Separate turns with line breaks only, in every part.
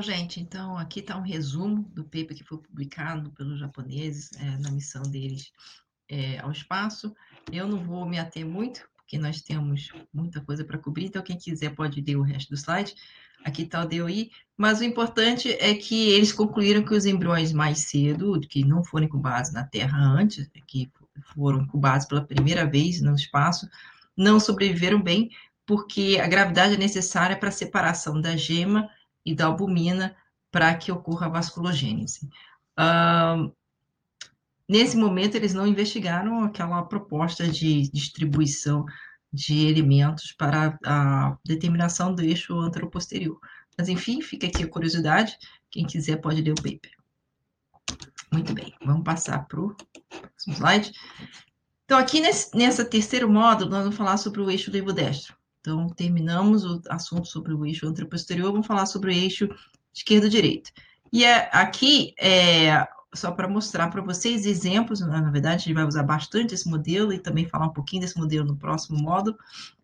Gente, então aqui está um resumo do paper que foi publicado pelos japoneses é, na missão deles é, ao espaço. Eu não vou me ater muito, porque nós temos muita coisa para cobrir, então quem quiser pode ler o resto do slide. Aqui está o DOI, mas o importante é que eles concluíram que os embriões mais cedo, que não foram incubados na Terra antes, que foram incubados pela primeira vez no espaço, não sobreviveram bem, porque a gravidade é necessária para a separação da gema e da albumina para que ocorra a vasculogênese. Uh, nesse momento, eles não investigaram aquela proposta de distribuição de elementos para a determinação do eixo anteroposterior. Mas, enfim, fica aqui a curiosidade. Quem quiser pode ler o paper. Muito bem, vamos passar para o slide. Então, aqui nesse, nessa terceiro módulo, nós vamos falar sobre o eixo levo-destro. Então, terminamos o assunto sobre o eixo anteroposterior, vamos falar sobre o eixo esquerdo-direito. E é, aqui, é, só para mostrar para vocês exemplos, né, na verdade, a gente vai usar bastante esse modelo e também falar um pouquinho desse modelo no próximo módulo,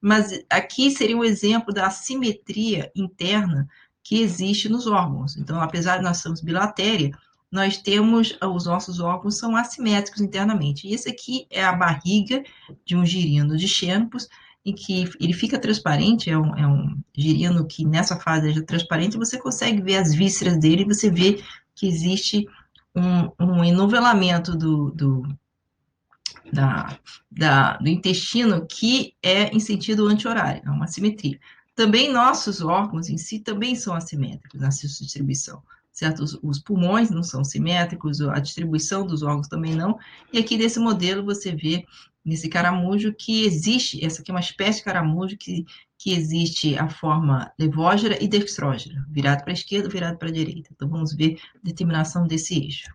mas aqui seria um exemplo da assimetria interna que existe nos órgãos. Então, apesar de nós sermos bilatéria, nós temos, os nossos órgãos são assimétricos internamente. E esse aqui é a barriga de um girino de Xenopus, em que ele fica transparente, é um, é um girino que nessa fase é transparente, você consegue ver as vísceras dele, você vê que existe um, um enovelamento do, do, da, da, do intestino que é em sentido anti-horário, é uma simetria. Também nossos órgãos em si também são assimétricos na sua distribuição, certo? Os, os, pulmões não são simétricos, a distribuição dos órgãos também não, e aqui nesse modelo você vê nesse caramujo que existe, essa aqui é uma espécie de caramujo que, que existe a forma levógera e dextrógera, virado para a esquerda, virado para a direita. Então, vamos ver a determinação desse eixo.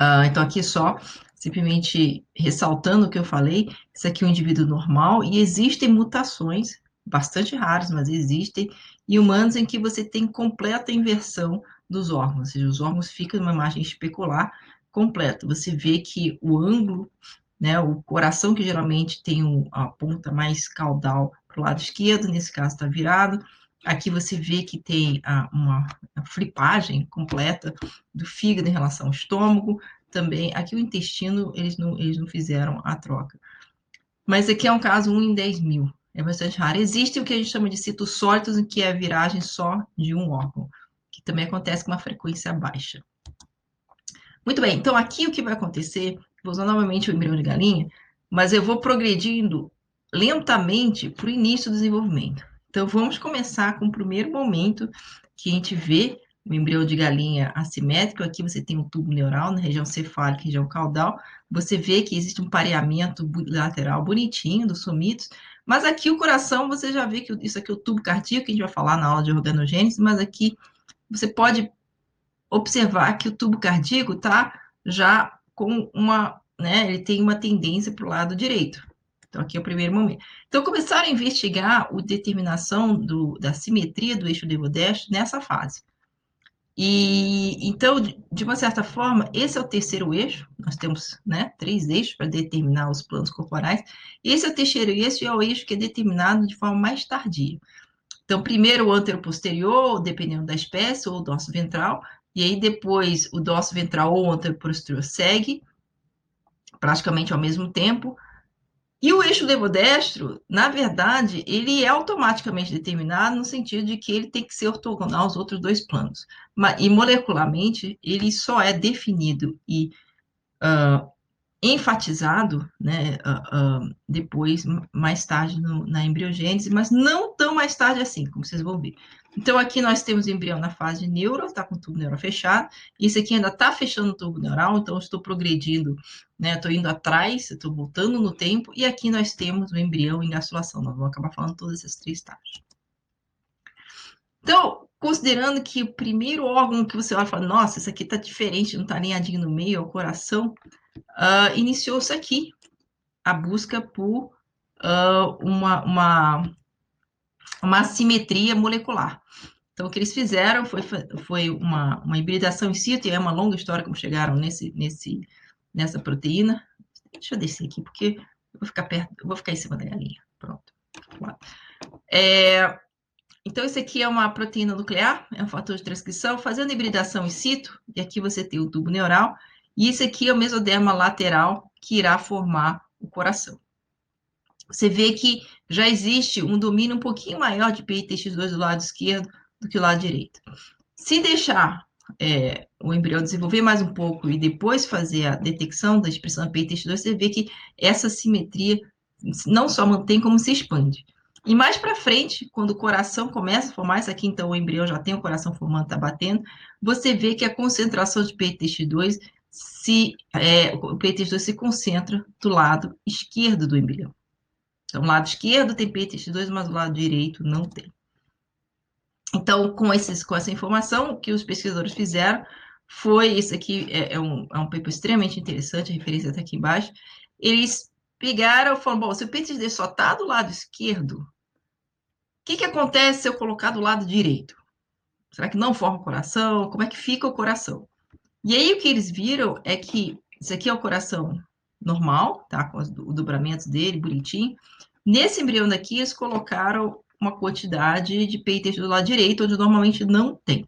Uh, então, aqui só, simplesmente ressaltando o que eu falei, isso aqui é um indivíduo normal e existem mutações, bastante raras, mas existem, em humanos em que você tem completa inversão dos órgãos, ou seja, os órgãos ficam numa imagem especular completa. Você vê que o ângulo né? O coração, que geralmente tem a ponta mais caudal para o lado esquerdo, nesse caso está virado. Aqui você vê que tem a, uma a flipagem completa do fígado em relação ao estômago. Também, aqui o intestino, eles não, eles não fizeram a troca. Mas aqui é um caso 1 em 10 mil. É bastante raro. Existe o que a gente chama de citos sólidos, que é a viragem só de um órgão, que também acontece com uma frequência baixa. Muito bem, então aqui o que vai acontecer vou usar novamente o embrião de galinha, mas eu vou progredindo lentamente para o início do desenvolvimento. Então, vamos começar com o primeiro momento que a gente vê o embrião de galinha assimétrico. Aqui você tem um tubo neural na região cefálica região caudal. Você vê que existe um pareamento lateral bonitinho dos somitos. Mas aqui o coração, você já vê que isso aqui é o tubo cardíaco, que a gente vai falar na aula de organogênese, mas aqui você pode observar que o tubo cardíaco está já com uma, né, ele tem uma tendência para o lado direito. Então, aqui é o primeiro momento. Então, começaram a investigar a determinação do, da simetria do eixo levo-destro nessa fase. E, então, de uma certa forma, esse é o terceiro eixo, nós temos né, três eixos para determinar os planos corporais. Esse é o terceiro eixo e é o eixo que é determinado de forma mais tardia. Então, primeiro o antero-posterior, dependendo da espécie, ou o dorso ventral, e aí depois o dorso ventral ou o anteroposterior segue, praticamente ao mesmo tempo. E o eixo levodestro, na verdade, ele é automaticamente determinado no sentido de que ele tem que ser ortogonal aos outros dois planos. E molecularmente, ele só é definido e uh, enfatizado né, uh, uh, depois, mais tarde, no, na embriogênese, mas não tão mais tarde assim, como vocês vão ver. Então, aqui nós temos o embrião na fase neuro, está com o tubo neural fechado. Isso aqui ainda está fechando o tubo neural, então estou progredindo, né? Estou indo atrás, estou voltando no tempo. E aqui nós temos o embrião em gastrulação. Nós vamos acabar falando todos esses três estágios. Então, considerando que o primeiro órgão que você olha e fala, nossa, isso aqui está diferente, não está alinhadinho no meio, é o coração, uh, iniciou-se aqui a busca por uh, uma, uma uma assimetria molecular. Então, o que eles fizeram foi, foi uma, uma hibridação in situ, e é uma longa história como chegaram nesse, nesse, nessa proteína. Deixa eu descer aqui, porque eu vou ficar perto, eu vou ficar em cima da galinha. Pronto. É, Então, esse aqui é uma proteína nuclear, é um fator de transcrição, fazendo hibridação in situ, e aqui você tem o tubo neural, e esse aqui é o mesoderma lateral que irá formar o coração. Você vê que já existe um domínio um pouquinho maior de PITX2 do lado esquerdo do que o lado direito. Se deixar é, o embrião desenvolver mais um pouco e depois fazer a detecção da expressão PITX2, você vê que essa simetria não só mantém, como se expande. E mais para frente, quando o coração começa a formar, isso aqui então o embrião já tem o coração formando, está batendo, você vê que a concentração de PTX2 se é, o PTX2 se concentra do lado esquerdo do embrião. Então, o lado esquerdo tem PTX2, mas o lado direito não tem. Então, com, esses, com essa informação, o que os pesquisadores fizeram foi, isso aqui é, é, um, é um paper extremamente interessante, a referência está aqui embaixo, eles pegaram e falaram, bom, se o PTX2 só está do lado esquerdo, que, que acontece se eu colocar do lado direito? Será que não forma o coração? Como é que fica o coração? E aí o que eles viram é que isso aqui é o coração normal, tá? Com os dobramentos dele, bonitinho. Nesse embrião daqui, eles colocaram uma quantidade de peitos do lado direito, onde normalmente não tem.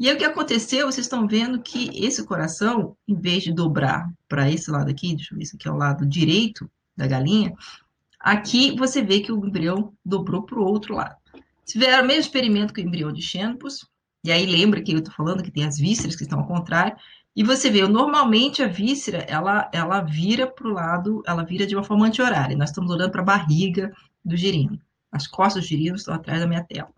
E aí o que aconteceu, vocês estão vendo que esse coração, em vez de dobrar para esse lado aqui, deixa eu ver, esse aqui é o lado direito da galinha, Aqui você vê que o embrião dobrou para o outro lado. Fizer o mesmo experimento que o embrião de Xenopus, e aí lembra que eu estou falando que tem as vísceras que estão ao contrário, e você vê, normalmente a víscera, ela, ela vira para o lado, ela vira de uma forma anti-horária. Nós estamos olhando para a barriga do girino. As costas do girino estão atrás da minha tela.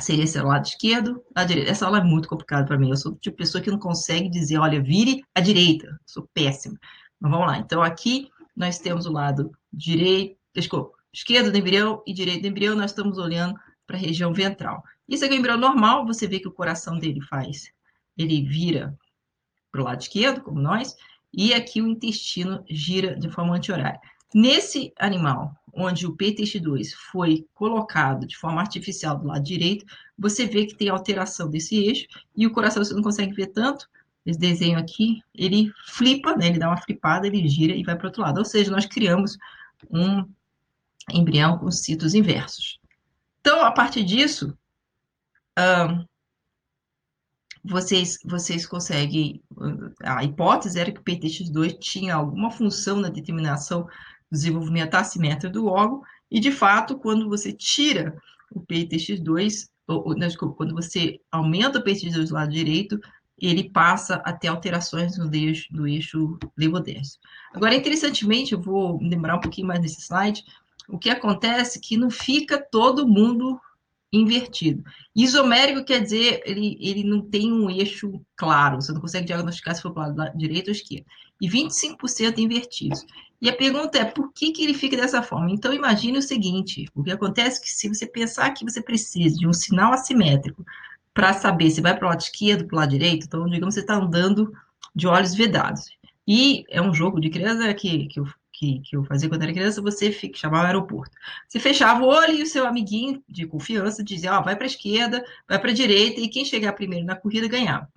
Seria esse lado esquerdo, a direita. Essa aula é muito complicada para mim. Eu sou tipo pessoa que não consegue dizer, olha, vire à direita. sou péssima. Mas vamos lá. Então, aqui nós temos o lado direito, desculpa, esquerdo do embrião e direito do embrião, nós estamos olhando para a região ventral. Isso aqui é o embrião normal, você vê que o coração dele faz, ele vira para o lado esquerdo, como nós, e aqui o intestino gira de forma anti-horária. Nesse animal, onde o PTX2 foi colocado de forma artificial do lado direito, você vê que tem alteração desse eixo e o coração você não consegue ver tanto, esse desenho aqui, ele flipa, né? ele dá uma flipada, ele gira e vai para o outro lado. Ou seja, nós criamos um embrião com citos inversos. Então, a partir disso, vocês, vocês conseguem. A hipótese era que o PTX2 tinha alguma função na determinação do desenvolvimento assimétrico do órgão, e de fato, quando você tira o PTX2, ou, ou, desculpa, quando você aumenta o PTX2 do lado direito, ele passa a ter alterações no eixo, do eixo levodense. Agora, interessantemente, eu vou demorar um pouquinho mais nesse slide, o que acontece é que não fica todo mundo invertido. Isomérico quer dizer, ele, ele não tem um eixo claro, você não consegue diagnosticar se for para o lado direito ou esquerdo. E 25% invertidos. E a pergunta é, por que, que ele fica dessa forma? Então, imagine o seguinte, o que acontece é que se você pensar que você precisa de um sinal assimétrico para saber se vai para o lado esquerdo, para o lado direito. Então, digamos, você está andando de olhos vedados. E é um jogo de criança que, que, eu, que, que eu fazia quando era criança, você fica, chamava aeroporto. Você fechava o olho e o seu amiguinho de confiança dizia, ó, oh, vai para a esquerda, vai para a direita, e quem chegar primeiro na corrida ganhava.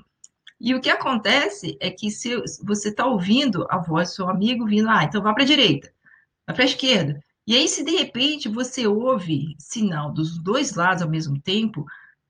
E o que acontece é que se você está ouvindo a voz do seu amigo vindo, ah, então vá para a direita, vai para a esquerda. E aí, se de repente você ouve sinal dos dois lados ao mesmo tempo,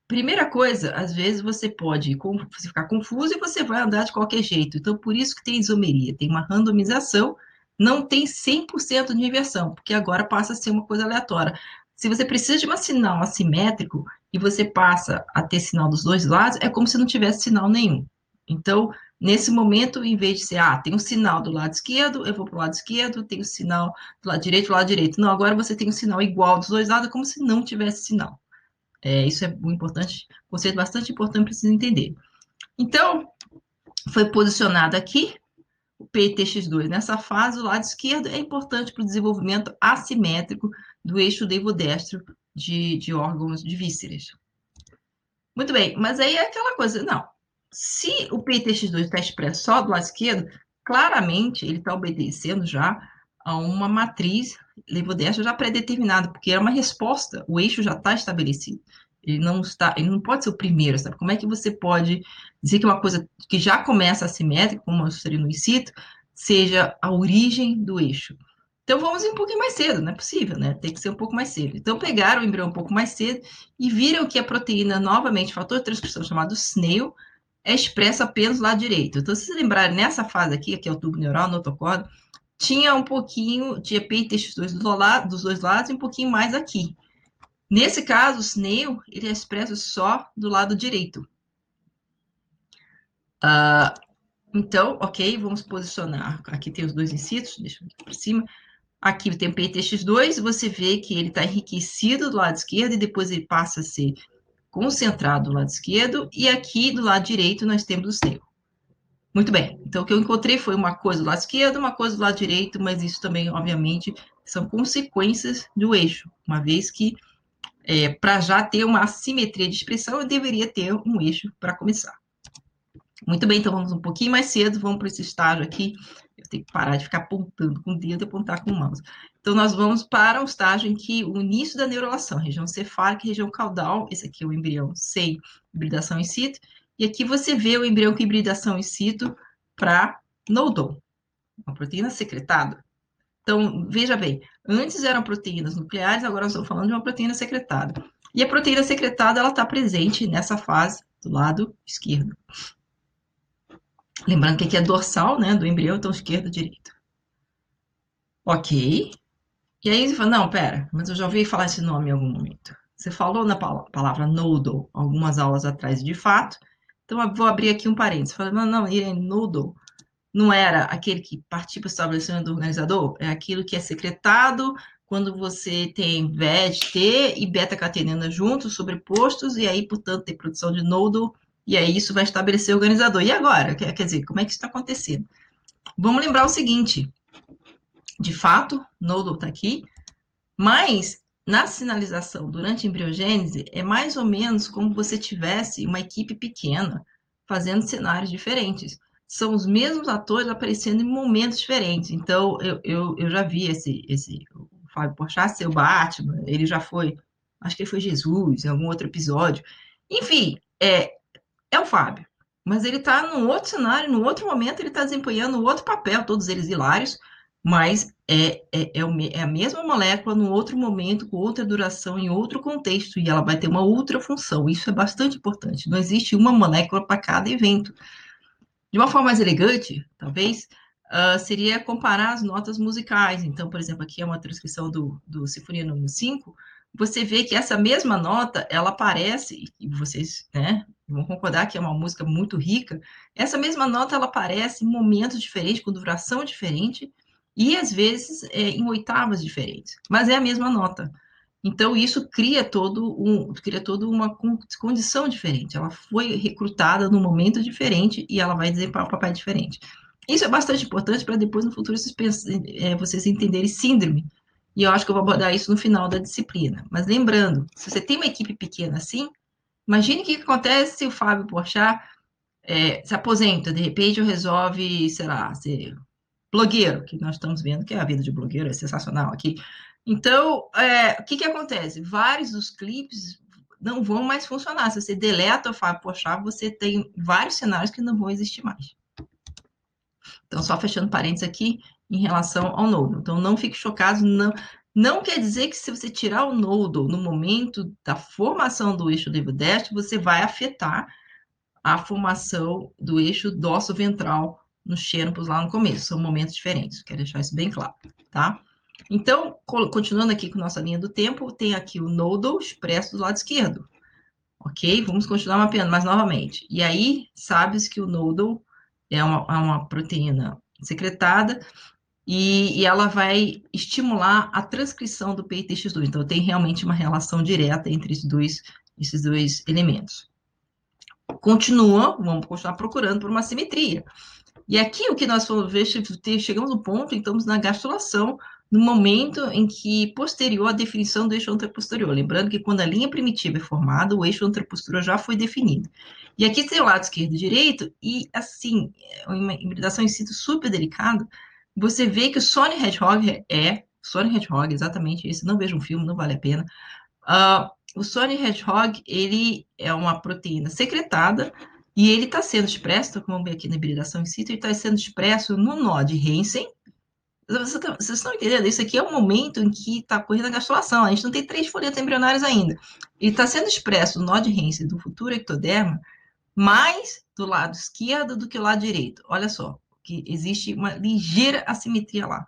Primeira coisa, às vezes você pode ficar confuso e você vai andar de qualquer jeito. Então, por isso que tem isomeria, tem uma randomização, não tem 100% de inversão, porque agora passa a ser uma coisa aleatória. Se você precisa de um sinal assimétrico e você passa a ter sinal dos dois lados, é como se não tivesse sinal nenhum. Então, nesse momento, em vez de ser, ah, tem um sinal do lado esquerdo, eu vou para o lado esquerdo, tem um sinal do lado direito, do lado direito. Não, agora você tem um sinal igual dos dois lados, como se não tivesse sinal. É, isso é um importante, conceito bastante importante para vocês entenderem. Então, foi posicionado aqui o PTX2 nessa fase, o lado esquerdo é importante para o desenvolvimento assimétrico do eixo devo-destro de, de órgãos de vísceras. Muito bem, mas aí é aquela coisa, não. Se o PTX2 está expresso só do lado esquerdo, claramente ele está obedecendo já a uma matriz levodestra já pré-determinada, porque é uma resposta, o eixo já está estabelecido. Ele não está, ele não pode ser o primeiro, sabe? Como é que você pode dizer que uma coisa que já começa assimétrica, como eu mostrei no incito, seja a origem do eixo? Então vamos ir um pouquinho mais cedo, não é possível, né? Tem que ser um pouco mais cedo. Então pegaram o embrião um pouco mais cedo e viram que a proteína, novamente, fator de transcrição chamado SNAIL, é expressa apenas lado direito. Então, se vocês lembrarem, nessa fase aqui, que é o tubo neural, notocorda, tinha um pouquinho, tinha PITX2 do lado, dos dois lados e um pouquinho mais aqui. Nesse caso, o SNAIL, ele é expresso só do lado direito. Uh, então, ok, vamos posicionar. Aqui tem os dois incisos, deixa eu ir para cima. Aqui tem o PTX2, você vê que ele está enriquecido do lado esquerdo e depois ele passa a ser concentrado do lado esquerdo. E aqui do lado direito nós temos o seu. Muito bem, então o que eu encontrei foi uma coisa do lado esquerdo, uma coisa do lado direito, mas isso também, obviamente, são consequências do eixo, uma vez que é, para já ter uma assimetria de expressão, eu deveria ter um eixo para começar. Muito bem, então vamos um pouquinho mais cedo, vamos para esse estágio aqui eu tenho que parar de ficar apontando com o dedo e apontar com o mouse. Então, nós vamos para o estágio em que o início da neurulação, região cefálica região caudal, esse aqui é o embrião sem hibridação in situ, e aqui você vê o embrião com hibridação in situ para nodon, uma proteína secretada. Então, veja bem, antes eram proteínas nucleares, agora nós estamos falando de uma proteína secretada. E a proteína secretada, ela está presente nessa fase do lado esquerdo. Lembrando que aqui é dorsal, né, do embrião, então esquerdo, direito. Ok. E aí você fala, não, pera, mas eu já ouvi falar esse nome em algum momento. Você falou na palavra nodal algumas aulas atrás, de fato. Então, eu vou abrir aqui um parênteses. Falei, não, não, Irene, nodal não era aquele que participa do estabelecimento do organizador? É aquilo que é secretado quando você tem VET, e beta-catenina juntos, sobrepostos, e aí, portanto, tem produção de nodal e aí isso vai estabelecer o organizador. E agora? Quer, dizer, como é que isso está acontecendo? Vamos lembrar o seguinte: de fato, Nodal está aqui, mas na sinalização durante a embriogênese é mais ou menos como você tivesse uma equipe pequena fazendo cenários diferentes. São os mesmos atores aparecendo em momentos diferentes. Então, eu, eu, eu já vi esse, esse o Fábio Porchat ser o Batman, ele já foi, acho que ele foi Jesus em algum outro episódio. Enfim, é, é o Fábio. Mas ele está num outro cenário, num outro momento, ele está desempenhando outro papel, todos eles hilários, mas é, é, é, é, a mesma molécula num outro momento, com outra duração, em outro contexto, e ela vai ter uma outra função. Isso é bastante importante. Não existe uma molécula para cada evento. De uma forma mais elegante, talvez, uh, seria comparar as notas musicais. Então, por exemplo, aqui é uma transcrição do, do Sinfonia número 5, você vê que essa mesma nota, ela aparece, e vocês né, vão concordar que é uma música muito rica, essa mesma nota ela aparece em momentos diferentes, com duração diferente, e às vezes é, em oitavas diferentes, mas é a mesma nota. Então isso cria todo um, cria toda uma condição diferente. Ela foi recrutada num momento diferente e ela vai desempenhar um papel diferente. Isso é bastante importante para depois no futuro vocês, pensem, é, vocês entenderem síndrome. E eu acho que eu vou abordar isso no final da disciplina. Mas lembrando, se você tem uma equipe pequena assim, Imagine o que acontece se o Fábio Porchat é, se aposenta, de repente resolve, sei lá, ser blogueiro, que nós estamos vendo que a vida de blogueiro é sensacional aqui. Então, é, o que, que acontece? Vários dos clipes não vão mais funcionar. Se você deleta o Fábio Porchat, você tem vários cenários que não vão existir mais. Então, só fechando parênteses aqui em relação ao novo. Então, não fique chocado, não, não quer dizer que se você tirar o nodo no momento da formação do eixo levo-deste, você vai afetar a formação do eixo dosso-ventral nos xênopos lá no começo. São momentos diferentes, quero deixar isso bem claro, tá? Então, continuando aqui com nossa linha do tempo, tem aqui o nodo expresso do lado esquerdo. Ok? Vamos continuar mapeando mais novamente. E aí, sabes que o nodo é uma, é uma proteína secretada e, e, ela vai estimular a transcrição do PITX2. Então, tem realmente uma relação direta entre esses dois, esses dois elementos. Continua, vamos continuar procurando por uma simetria. E aqui o que nós vamos ver, chegamos no ponto, então, na gastrulação, no momento em que posterior à definição do eixo anteroposterior. Lembrando que quando a linha primitiva é formada, o eixo anteroposterior já foi definido. E aqui tem o lado esquerdo e direito, e assim, é uma hibridação em situ super delicada, você vê que o Sonic Hedgehog é Sonic Hedgehog, exatamente isso. Não vejo um filme, não vale a pena. Uh, o Sonic Hedgehog, ele é uma proteína secretada e ele está sendo expresso, como aqui na hibridação in situ, ele está sendo expresso no nó de Hansen, Vocês estão entendendo? Isso aqui é o momento em que está ocorrendo a gastrulação. A gente não tem três folhetos embrionários ainda. Ele está sendo expresso no nó de Hense do futuro ectoderma mais do lado esquerdo do que o lado direito. Olha só, que existe uma ligeira assimetria lá.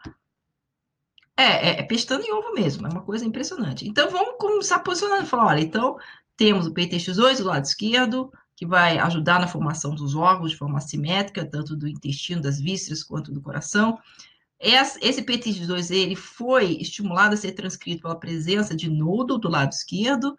É, é, é pestana e ovo mesmo, é uma coisa impressionante. Então vamos começar posicionando. Falar, olha, então temos o PTX2 do lado esquerdo, que vai ajudar na formação dos órgãos de forma assimétrica, tanto do intestino, das vísceras, quanto do coração. Esse PTX2 ele foi estimulado a ser transcrito pela presença de nodo do lado esquerdo,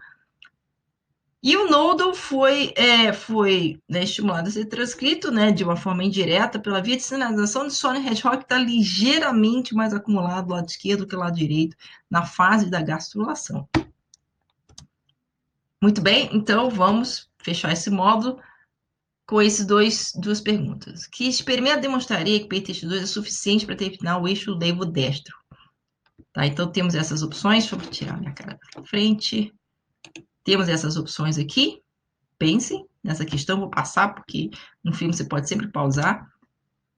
e o nodo foi, é, foi né, estimulado a ser transcrito né, de uma forma indireta pela via de sinalização de Sony Hedgehog, que está ligeiramente mais acumulado do lado esquerdo que do lado direito, na fase da gastrulação. Muito bem, então vamos fechar esse módulo com esses dois duas perguntas. Que experimento demonstraria que PTX2 é suficiente para terminar o eixo levo destro? Tá, então temos essas opções. Deixa eu tirar minha cara da frente. Temos essas opções aqui. Pensem nessa questão, vou passar, porque no filme você pode sempre pausar.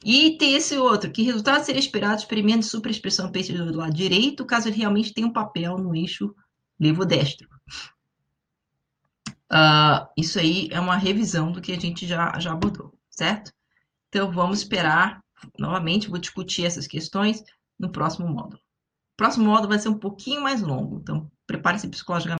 E tem esse outro, que resultado seria esperado experimento de superexpressão peixe do lado direito, caso ele realmente tenha um papel no eixo levo-destro. Uh, isso aí é uma revisão do que a gente já, já abordou, certo? Então, vamos esperar, novamente, vou discutir essas questões no próximo módulo. O próximo módulo vai ser um pouquinho mais longo, então prepare-se psicologicamente.